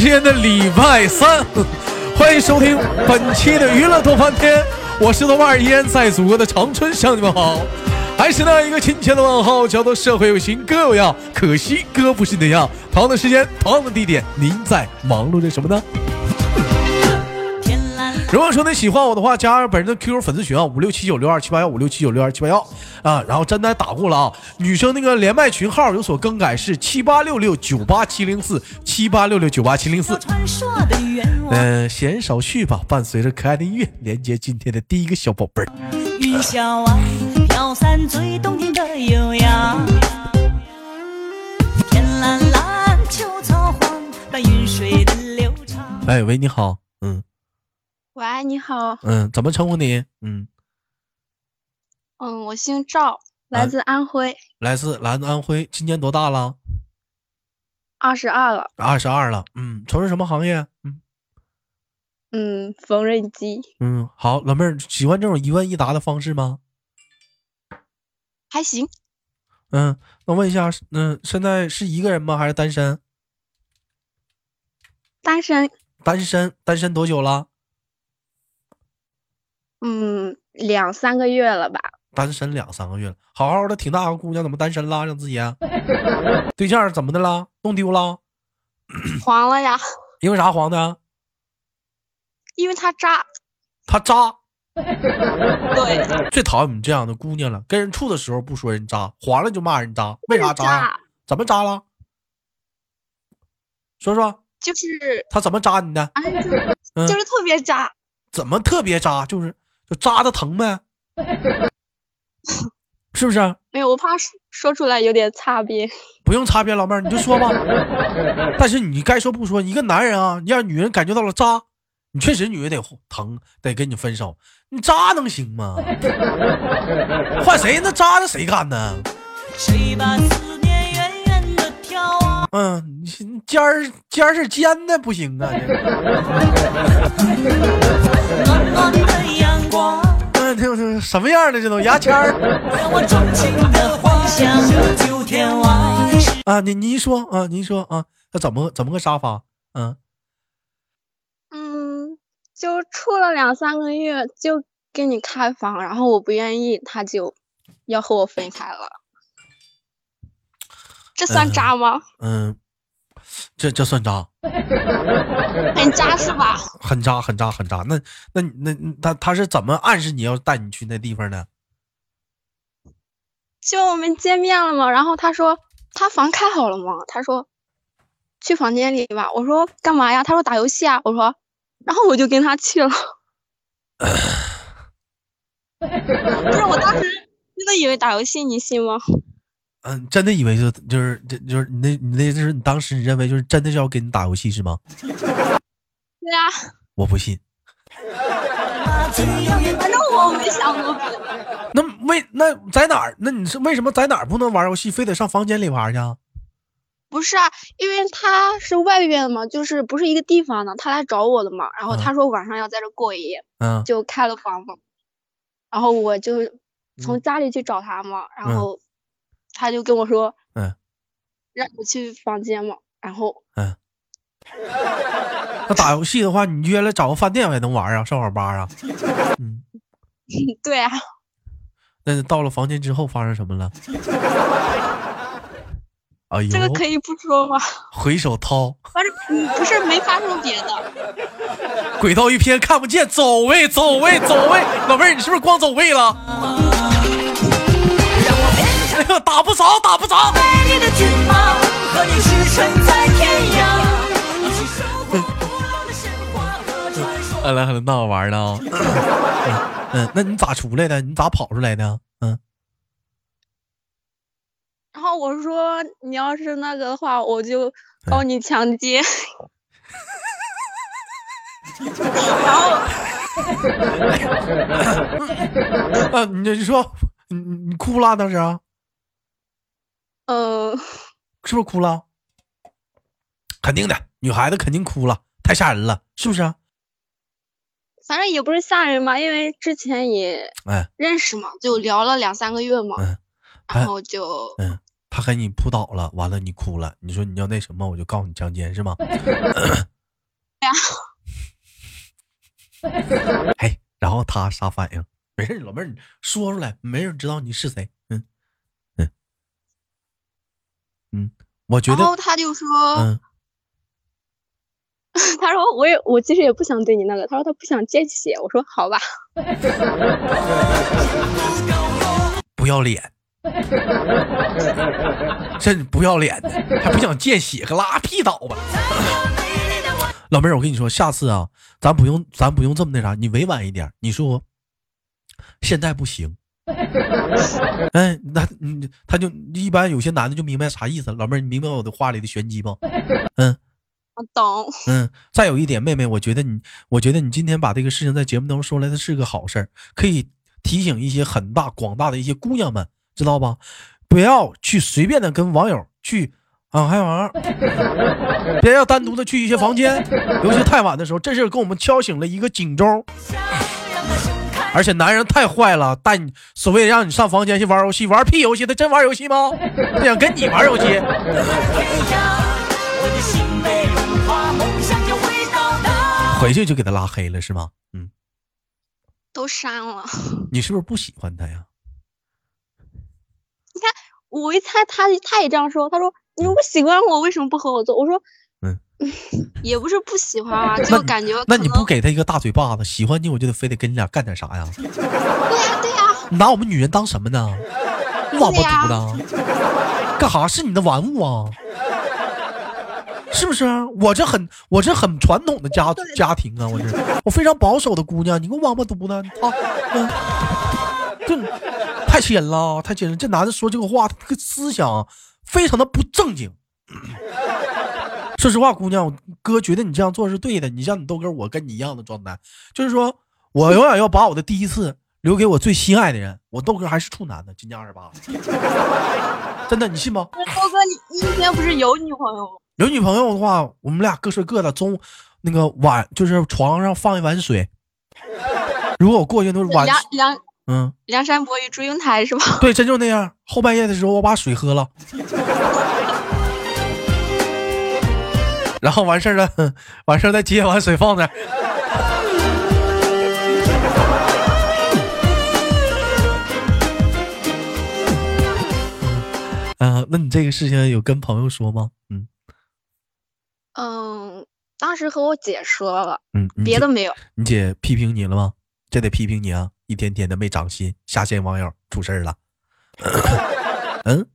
今天的礼拜三，欢迎收听本期的娱乐多翻天，我是豆瓣，依然在祖国的长春向你们好，还是那一个亲切的问候，叫做社会有情哥有样，可惜哥不是那样。同样的时间，同样的地点，您在忙碌着什么呢？如果说你喜欢我的话，加本人的 QQ 粉丝群啊，五六七九六二七八幺五六七九六二七八幺啊。然后真的打过了啊，女生那个连麦群号有所更改，是七八六六九八七零四七八六六九八七零四。嗯，闲少叙吧，伴随着可爱的音乐，连接今天的第一个小宝贝儿。云霄外，飘散最动听的悠扬。天蓝蓝，秋草黄，白云水的流长。哎喂，你好，嗯。喂，你好。嗯，怎么称呼你？嗯，嗯，我姓赵，来自安徽。来自来自安徽，今年多大了？二十二了。二十二了。嗯，从事什么行业？嗯嗯，缝纫机。嗯，好，老妹儿喜欢这种一问一答的方式吗？还行。嗯，那问一下，嗯，现在是一个人吗？还是单身？单身。单身，单身多久了？嗯，两三个月了吧？单身两三个月了，好好的挺大个姑娘，怎么单身了？让自己 对象怎么的了？弄丢了？黄了呀？因为啥黄的？因为他渣。他渣？对。最讨厌你这样的姑娘了，跟人处的时候不说人渣，黄了就骂人渣，为啥渣？怎么渣了？说说。就是他怎么渣你的？就是特别渣。怎么特别渣？就是。就扎的疼呗，是不是？没有，我怕说说出来有点擦边。不用擦边，老妹儿你就说吧。但是你该说不说，一个男人啊，你让女人感觉到了渣，你确实女人得疼，得跟你分手。你渣能行吗？换谁那渣的谁干呢？嗯，你尖儿尖儿是尖的不行啊。嗯，听听什么样的这种牙签儿？啊，你您说啊，您说啊，那怎么怎么个沙发？嗯嗯，就处了两三个月就给你开房，然后我不愿意，他就要和我分开了，这算渣吗？嗯。这这算渣，很渣是吧？很渣，很渣，很渣。那那那他他是怎么暗示你要带你去那地方呢？就我们见面了嘛，然后他说他房开好了嘛，他说去房间里吧。我说干嘛呀？他说打游戏啊。我说，然后我就跟他去了。不是，我当时真的以为打游戏，你信吗？嗯，真的以为就就是这就是你那你那就是你当时你认为就是真的是要跟你打游戏是吗？对啊，我不信。反正我没想过。那为那在哪儿？那你是为什么在哪儿不能玩游戏，非得上房间里玩去？不是啊，因为他是外边的嘛，就是不是一个地方的，他来找我的嘛。然后他说晚上要在这过一夜，嗯，就开了房嘛。然后我就从家里去找他嘛，然后。他就跟我说，嗯，让我去房间嘛，然后，嗯，那打游戏的话，你约了找个饭店也能玩啊，上网吧啊，嗯，对啊。那到了房间之后发生什么了？哎呦，这个可以不说吗？回手掏，反正不是没发生别的。轨道一偏看不见，走位，走位，走位，老妹儿，你是不是光走位了？打不着，打不着。来来，还闹玩呢？嗯，那你咋出来的？你咋跑出来的？嗯。然后我说，你要是那个的话，我就告你强奸。然后 啊，你你说，你你哭了当时？嗯，是不是哭了？肯定的，女孩子肯定哭了，太吓人了，是不是？反正也不是吓人嘛，因为之前也认识嘛，就聊了两三个月嘛，然后就嗯他给你扑倒了，完了你哭了，你说你要那什么，我就告诉你强奸是吗？呀。哎，然后他啥反应？没事，老妹儿，你说出来，没人知道你是谁。嗯嗯嗯，我觉得。然后他就说，嗯，他说我也我其实也不想对你那个，他说他不想见血。我说好吧。不要脸。真不要脸的，还不想见血，个拉屁倒吧！老妹儿，我跟你说，下次啊，咱不用，咱不用这么那啥，你委婉一点，你说现在不行。哎，那嗯，他就一般有些男的就明白啥意思。老妹儿，你明白我的话里的玄机不？嗯，我懂。嗯，再有一点，妹妹，我觉得你，我觉得你今天把这个事情在节目当中说来，它是个好事儿，可以提醒一些很大广大的一些姑娘们。知道吧？不要去随便的跟网友去啊嗨玩，别要单独的去一些房间，尤其太晚的时候，这事给我们敲醒了一个警钟。而且男人太坏了，带你所谓让你上房间去玩游戏，玩屁游戏？他真玩游戏吗？他想跟你玩游戏。回去就给他拉黑了是吗？嗯，都删了。你是不是不喜欢他呀？你看我一猜他他也这样说，他说你如果喜欢我，为什么不和我做？我说，嗯，也不是不喜欢啊，就感觉那你不给他一个大嘴巴子，喜欢你我就得非得跟你俩干点啥呀？对呀对呀，拿我们女人当什么呢？王八犊子，干啥是你的玩物啊？是不是？我这很我这很传统的家家庭啊，我这我非常保守的姑娘，你个王八犊子啊！嗯，这。太气人了，太气人！这男的说这个话，他这个思想非常的不正经。说实话，姑娘，哥觉得你这样做是对的。你像你豆哥，我跟你一样的状态，就是说我永远要把我的第一次留给我最心爱的人。我豆哥还是处男呢，今年二十八，真的，你信吗？豆哥，你你以前不是有女朋友吗？有女朋友的话，我们俩各睡各的，中那个碗就是床上放一碗水。如果我过去都是碗两。嗯，梁山伯与祝英台是吧？对，真就那样。后半夜的时候，我把水喝了，然后完事儿了，完事儿再接完水放那。啊，那你这个事情有跟朋友说吗？嗯，嗯，当时和我姐说了，嗯，别的没有。你姐批评你了吗？这得批评你啊！一天天的没长心，下线网友出事了。嗯，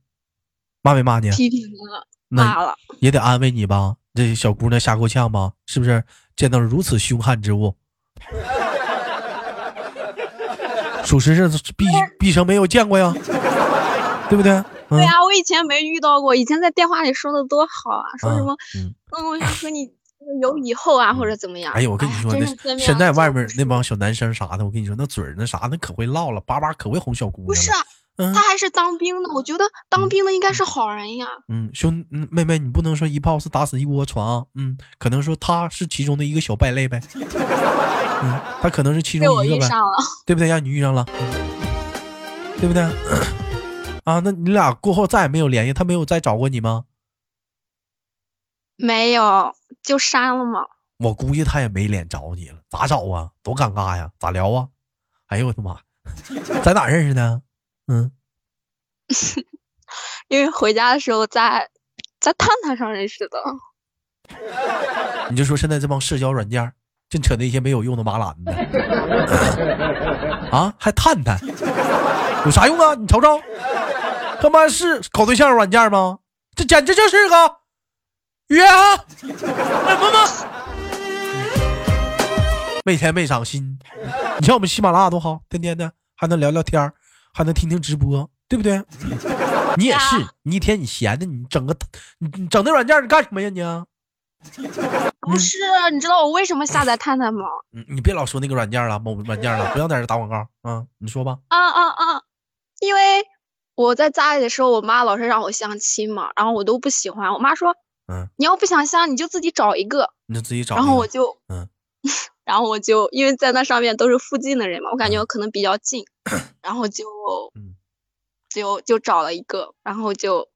骂没骂你？批评了，骂了，也得安慰你吧。这小姑娘吓够呛吧？是不是见到如此凶悍之物？属实是毕毕生没有见过呀，对不对？对呀，我以前没遇到过。以前在电话里说的多好啊，说什么嗯，我想和你。有以后啊，或者怎么样？哎呀，我跟你说，那现在外面那帮小男生啥的，我跟你说，那嘴儿那啥，那可会唠了，叭叭可会哄小姑娘。不是，他还是当兵的，我觉得当兵的应该是好人呀。嗯，兄，嗯，妹妹，你不能说一炮是打死一窝床，嗯，可能说他是其中的一个小败类呗。嗯，他可能是其中一个呗，对不对？让你遇上了，对不对？啊，那你俩过后再也没有联系，他没有再找过你吗？没有，就删了嘛？我估计他也没脸找你了，咋找啊？多尴尬呀！咋聊啊？哎呦我的妈，在哪认识的？嗯，因为回家的时候在在探探上认识的。你就说现在这帮社交软件，净扯那些没有用的麻兰的 啊？还探探有啥用啊？你瞅瞅，他妈是搞对象软件吗？这简直就是个。约啊，什么吗？没钱没长心。你像我们喜马拉雅多好，天天的还能聊聊天还能听听直播，对不对？你也是，你一天你闲的，你整个你你整那软件你干什么呀你？不是，你知道我为什么下载探探吗？你你别老说那个软件了，某软件了，不要在这打广告啊！你说吧。啊啊啊！因为我在家里的时候，我妈老是让我相亲嘛，然后我都不喜欢。我妈说。嗯，你要不想相，你就自己找一个，你就自己找。然后我就，嗯，然后我就因为在那上面都是附近的人嘛，我感觉可能比较近，然后就，嗯，就就找了一个，然后就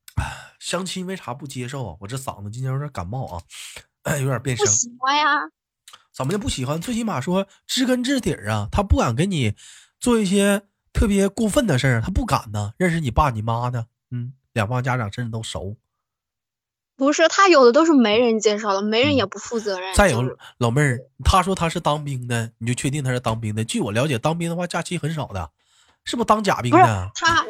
相亲为啥不接受啊？我这嗓子今天有点感冒啊，有点变声。不喜欢呀？怎么就不喜欢？最起码说知根知底儿啊，他不敢跟你做一些特别过分的事儿，他不敢呢。认识你爸你妈的，嗯，两方家长甚至都熟。不是，他有的都是媒人介绍的，媒人也不负责任。再有老妹儿，他说他是当兵的，你就确定他是当兵的？据我了解，当兵的话假期很少的。是不是当假兵的？他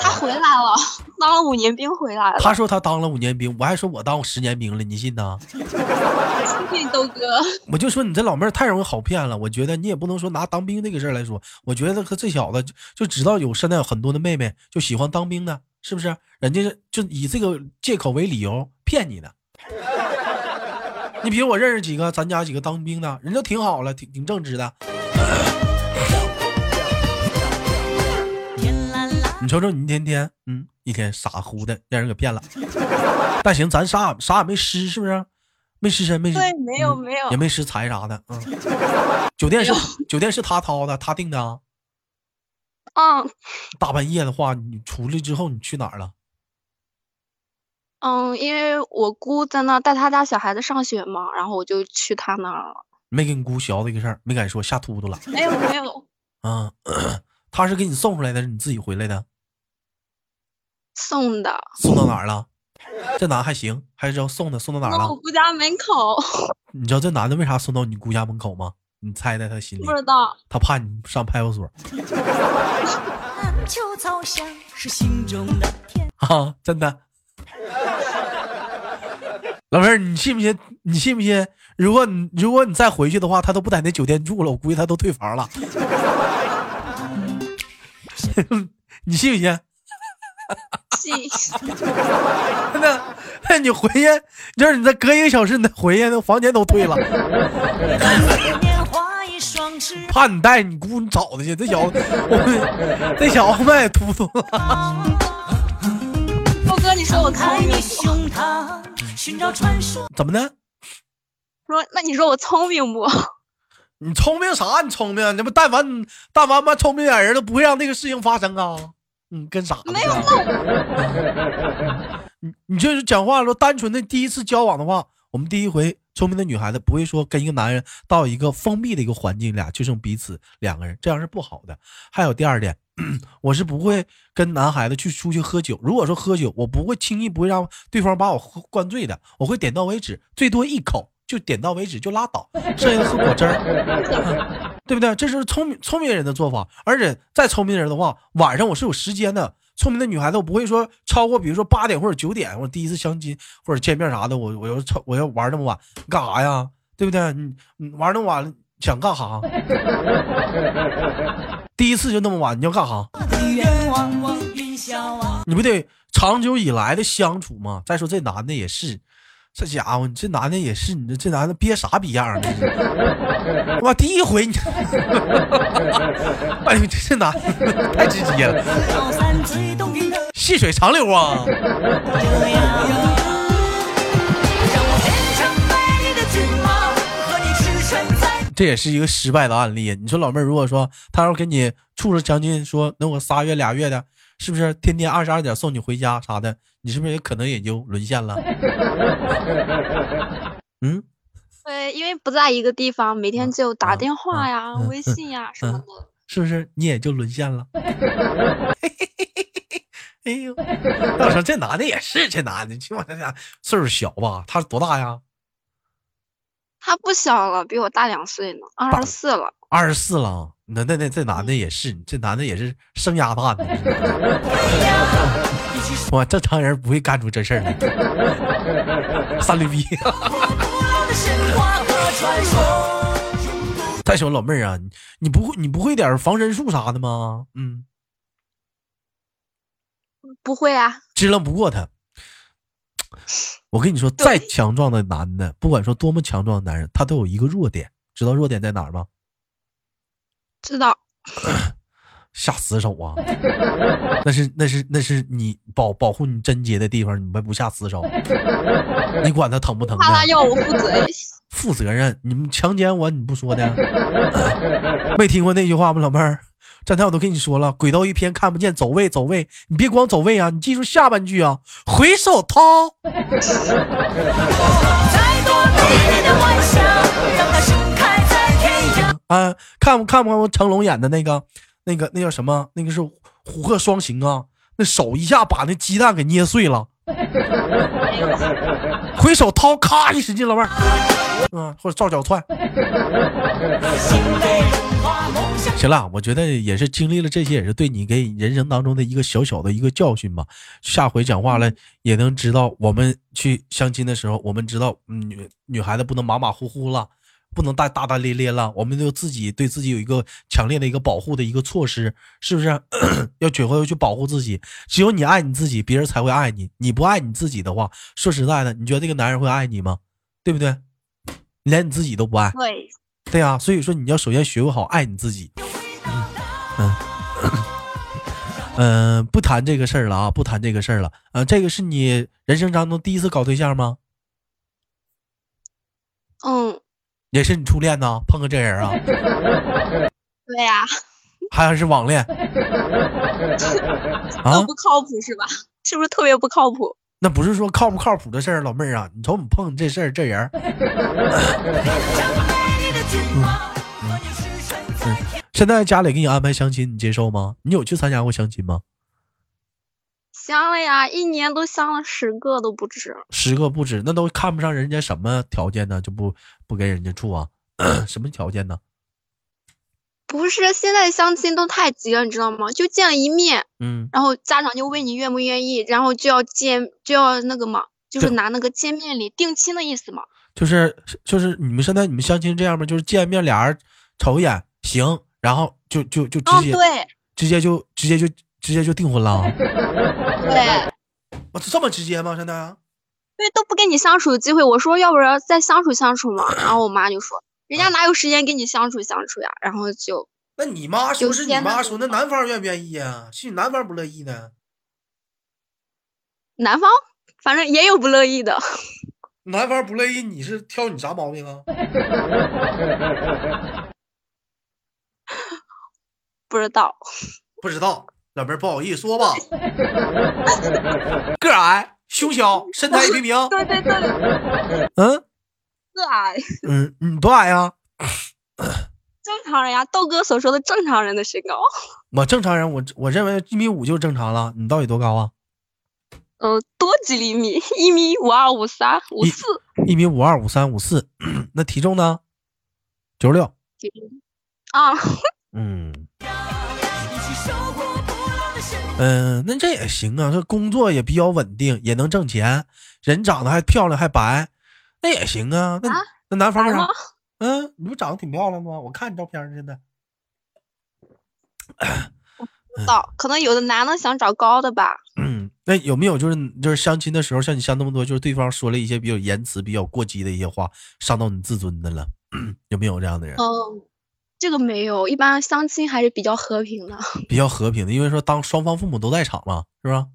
他回来了，当了五年兵回来了。他说他当了五年兵，我还说我当十年兵了，你信呐？信豆哥，我就说你这老妹儿太容易好骗了。我觉得你也不能说拿当兵这个事儿来说。我觉得和这小子就知道有现在有很多的妹妹就喜欢当兵的，是不是？人家就以这个借口为理由骗你的。你比如我认识几个咱家几个当兵的，人都挺好了，挺挺正直的。你瞅瞅你一天天，嗯，一天傻乎的，让人给骗了。但行，咱啥啥也没失，是不是？没失身，没失，对，没有没有，也没失财啥的。嗯，酒店是酒店是他掏的，他订的啊。嗯。大半夜的话，你出来之后你去哪儿了？嗯，因为我姑在那带她家小孩子上学嘛，然后我就去她那儿了。没跟你姑学这个事儿，没敢说，吓秃秃了。没有没有。啊，他是给你送出来的，是你自己回来的？送的，送到哪儿了？这男还行，还是要送的，送到哪儿了？我姑家门口。你知道这男的为啥送到你姑家门口吗？你猜猜他心里？不知道。他怕你上派出所。啊，真的。老妹儿，你信不信？你信不信？如果你如果你再回去的话，他都不在那酒店住了，我估计他都退房了。你信不信？信 那那你回去，就是你再隔一个小时，你再回去，那房间都退了。怕你带你姑你找他去，这小子，这小子卖秃秃了。涛哥，你说我聪明怎么的？说那你说我聪明不？你聪明啥？你聪明？你不但凡但凡嘛聪明点人都不会让那个事情发生啊。嗯，跟啥？没有。你你就是讲话说单纯的第一次交往的话，我们第一回聪明的女孩子不会说跟一个男人到一个封闭的一个环境，俩就剩彼此两个人，这样是不好的。还有第二点，我是不会跟男孩子去出去喝酒。如果说喝酒，我不会轻易不会让对方把我灌醉的，我会点到为止，最多一口。就点到为止就拉倒，剩下的喝果汁儿，对不对？这是聪明聪明人的做法。而且再聪明的人的话，晚上我是有时间的。聪明的女孩子我不会说超过，比如说八点或者九点，或者第一次相亲或者见面啥的，我我要超我要玩那么晚干啥呀？对不对？你玩那么晚想干啥？第一次就那么晚，你要干啥？你不得长久以来的相处吗？再说这男的也是。这家伙，你这男的也是，你这这男的憋啥逼样呢？我第一回你，哎呦，这这男的太直接了，细水长流啊！这也是一个失败的案例。你说老妹儿，如果说他要跟你处了将近说能有仨月俩月的。是不是天天二十二点送你回家啥的？你是不是也可能也就沦陷了？嗯，对，因为不在一个地方，每天就打电话呀、微信呀什么的，是不是你也就沦陷了？哎呦，我说这男的也是，这男的起码他家岁数小吧？他多大呀？他不小了，比我大两岁呢，二十四了。二十四了。那那那这男的也是，这男的也是生鸭蛋的。哇，正常人不会干出这事儿来。三驴逼。再说老妹儿啊，你你不会你不会点防身术啥的吗？嗯，不会啊。支棱不过他。我跟你说，再强壮的男的，不管说多么强壮的男人，他都有一个弱点，知道弱点在哪儿吗？知道，下死手啊！那是那是那是你保保护你贞洁的地方，你们不下死手？你管他疼不疼？他要我负责任。负责任？你们强奸我，你不说的？没听过那句话吗，老妹儿？刚才我都跟你说了，轨道一偏看不见，走位走位，你别光走位啊，你记住下半句啊，回首掏。啊，看不看不看成龙演的那个那个那叫什么？那个是虎鹤双形啊，那手一下把那鸡蛋给捏碎了。回手掏，咔一使劲，老妹儿，嗯，或者照脚踹。行了，我觉得也是经历了这些，也是对你给人生当中的一个小小的一个教训吧。下回讲话了也能知道，我们去相亲的时候，我们知道女女孩子不能马马虎虎了。不能大大大咧咧了，我们就自己对自己有一个强烈的一个保护的一个措施，是不是？要学会去保护自己。只有你爱你自己，别人才会爱你。你不爱你自己的话，说实在的，你觉得这个男人会爱你吗？对不对？连你自己都不爱。对。对呀，所以说你要首先学会好爱你自己。嗯嗯，不谈这个事儿了啊，不谈这个事儿了。呃，这个是你人生当中第一次搞对象吗？嗯。也是你初恋呐？碰个这人啊？对呀，还是网恋？啊，不靠谱是吧？是不是特别不靠谱？那不是说靠不靠谱的事儿，老妹儿啊，你瞅你碰这事儿这人。现在家里给你安排相亲，你接受吗？你有去参加过相亲吗？相了呀，一年都相了十个都不止，十个不止，那都看不上人家什么条件呢？就不不跟人家处啊？什么条件呢？不是，现在相亲都太急了，你知道吗？就见了一面，嗯，然后家长就问你愿不愿意，然后就要见，就要那个嘛，就是拿那个见面礼定亲的意思嘛。就是就是你们现在你们相亲这样吗？就是见面俩人瞅一眼行，然后就就就直接对，直接就直接就。直接就订婚了？对，我这么直接吗？现在？因为都不跟你相处的机会，我说要不然再相处相处嘛。然后我妈就说，人家哪有时间跟你相处相处呀？然后就，那你妈说是你妈说，那男方愿不愿意呀？是你男方不乐意呢？男方反正也有不乐意的。男方不乐意，你是挑你啥毛病啊？不知道，不知道。老妹儿不好意思说吧，个矮，胸小，身材平平。对对对。嗯，个矮。嗯，你多矮呀？正常人呀，豆哥所说的正常人的身高。我正常人，我我认为一米五就正常了。你到底多高啊？呃，多几厘米，一米五二、五三、五四。一米五二、五三、五四。那体重呢？九十六。啊。嗯。嗯，那这也行啊，这工作也比较稳定，也能挣钱，人长得还漂亮，还白，那也行啊。那那男方啥？嗯，你不长得挺漂亮吗？我看你照片现在。不知道，可能有的男的想找高的吧。嗯，那有没有就是就是相亲的时候，像你相那么多，就是对方说了一些比较言辞比较过激的一些话，伤到你自尊的了？有没有这样的人？嗯。这个没有，一般相亲还是比较和平的，比较和平的，因为说当双方父母都在场嘛，是吧？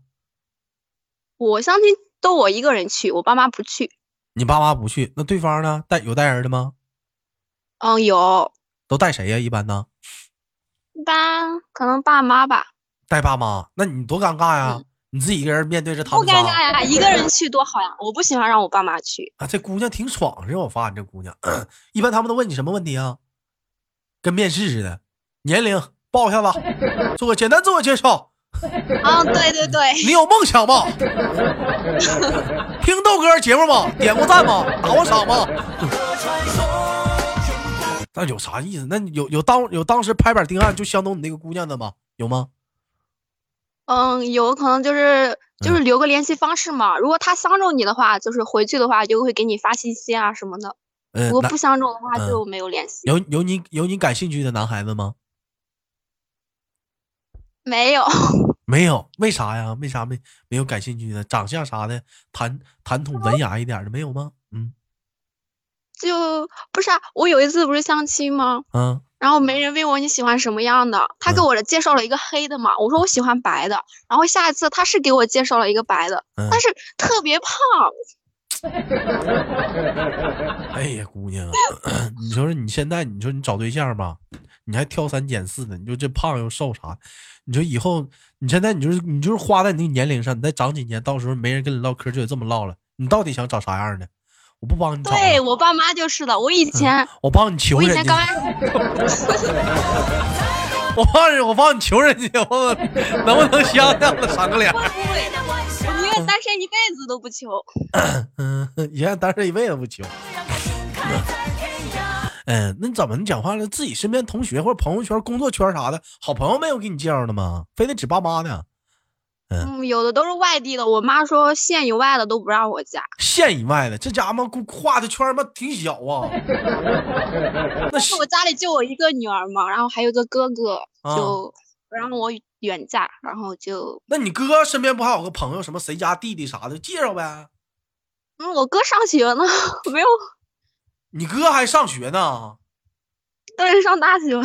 我相亲都我一个人去，我爸妈不去。你爸妈不去，那对方呢？带有带人的吗？嗯，有。都带谁呀？一般呢？一般可能爸妈吧。带爸妈，那你多尴尬呀！你自己一个人面对着他们。不尴尬呀，一个人去多好呀！我不喜欢让我爸妈去。啊，这姑娘挺爽是我发现这姑娘，一般他们都问你什么问题啊？跟面试似的，年龄报一下子，做个简单自我介绍。啊，对对对，你有梦想吗？听豆哥节目吗？点过赞吗？打过赏吗？那有啥意思？那有有当有当时拍板定案就相中你那个姑娘的吗？有吗？嗯，有可能就是就是留个联系方式嘛。如果他相中你的话，就是回去的话就会给你发信息啊什么的。如果不相中的话就没有联系。有有你有你感兴趣的男孩子吗？没有，没有，为啥呀？为啥没没有感兴趣的？长相啥的，谈谈吐文雅一点的没有吗？嗯，就不是啊。我有一次不是相亲吗？嗯。然后没人问我你喜欢什么样的，他给我介绍了一个黑的嘛。我说我喜欢白的。然后下一次他是给我介绍了一个白的，但是特别胖。哎呀，姑娘，你说说你现在，你说你找对象吧，你还挑三拣四的，你说这胖又瘦啥？你说以后你现在你就是你就是花在你那个年龄上，你再长几年，到时候没人跟你唠嗑就得这么唠了。你到底想找啥样的？我不帮你找。对我爸妈就是的，我以前我帮你求人家。我帮你，我帮你求人家，我能不能 相样的三个脸？单身一辈子都不求。嗯，宁愿单身一辈子不求。嗯，那你怎么你讲话了？自己身边同学或者朋友圈、工作圈啥的好朋友没有给你介绍的吗？非得指爸妈呢？嗯，有的都是外地的。我妈说县以外的都不让我加。县以外的，这家伙画的圈嘛挺小啊。那是我家里就我一个女儿嘛，然后还有个哥哥，就不让我远嫁，然后就。那你哥身边不还有个朋友，什么谁家弟弟啥的，介绍呗。嗯，我哥上学呢，没有。你哥还上学呢？对，上大学了。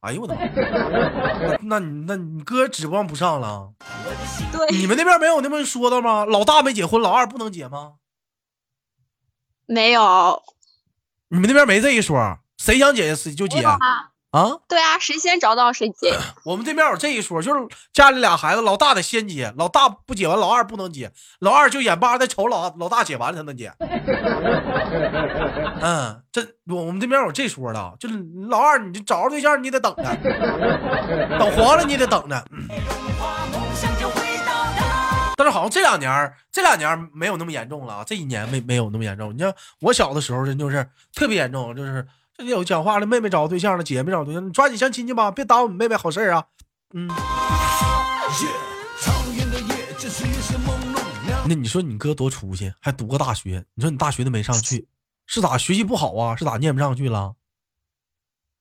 哎呦我的妈！那你那你哥指望不上了。对，你们那边没有那么说的吗？老大没结婚，老二不能结吗？没有。你们那边没这一说，谁想结谁就结。啊，对啊，谁先找到谁接。我们这边有这一说，就是家里俩孩子，老大得先接，老大不接完，老二不能接，老二就眼巴的瞅老老大接完才能接。嗯，这我我们这边有这说的，就是老二，你就找着对象你得等着，等黄了你得等着。但是好像这两年这两年没有那么严重了，这一年没没有那么严重。你像我小的时候，真就是特别严重，就是。有讲话了，妹妹找对象了，姐妹找对象，你抓紧相亲去吧，别耽误你妹妹好事啊。嗯。那你说你哥多出息，还读个大学？你说你大学都没上去，是咋学习不好啊？是咋念不上去了？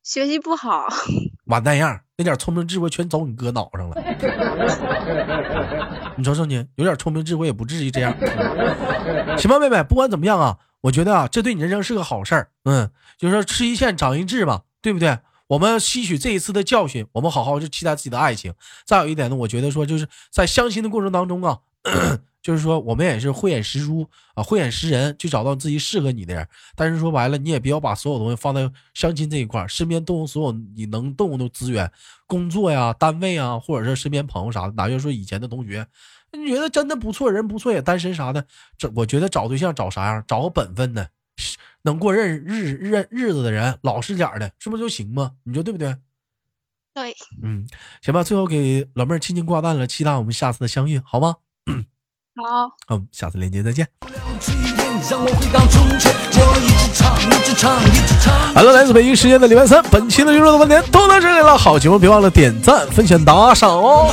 学习不好。完蛋样，那点聪明智慧全走你哥脑上了。你说说你，有点聪明智慧也不至于这样。行吧，妹妹，不管怎么样啊。我觉得啊，这对你人生是个好事儿，嗯，就是说吃一堑长一智嘛，对不对？我们吸取这一次的教训，我们好好就期待自己的爱情。再有一点呢，我觉得说就是在相亲的过程当中啊，就是说我们也是慧眼识珠啊，慧眼识人，去找到自己适合你的人。但是说白了，你也不要把所有东西放在相亲这一块，身边动用所有你能动用的资源，工作呀、单位啊，或者是身边朋友啥的，哪就说以前的同学。你觉得真的不错，人不错也单身啥的，这我觉得找对象找啥样？找个本分的，能过日日日日子的人，老实点的，是不是就行吗？你说对不对？对，嗯，行吧，最后给老妹儿轻轻挂断了，期待我们下次的相遇，好吗？好，嗯，下次链接再见。Hello，来自北京时间的礼拜三，本期的娱乐的观点都到这里了。好节目别忘了点赞、分享、打赏哦。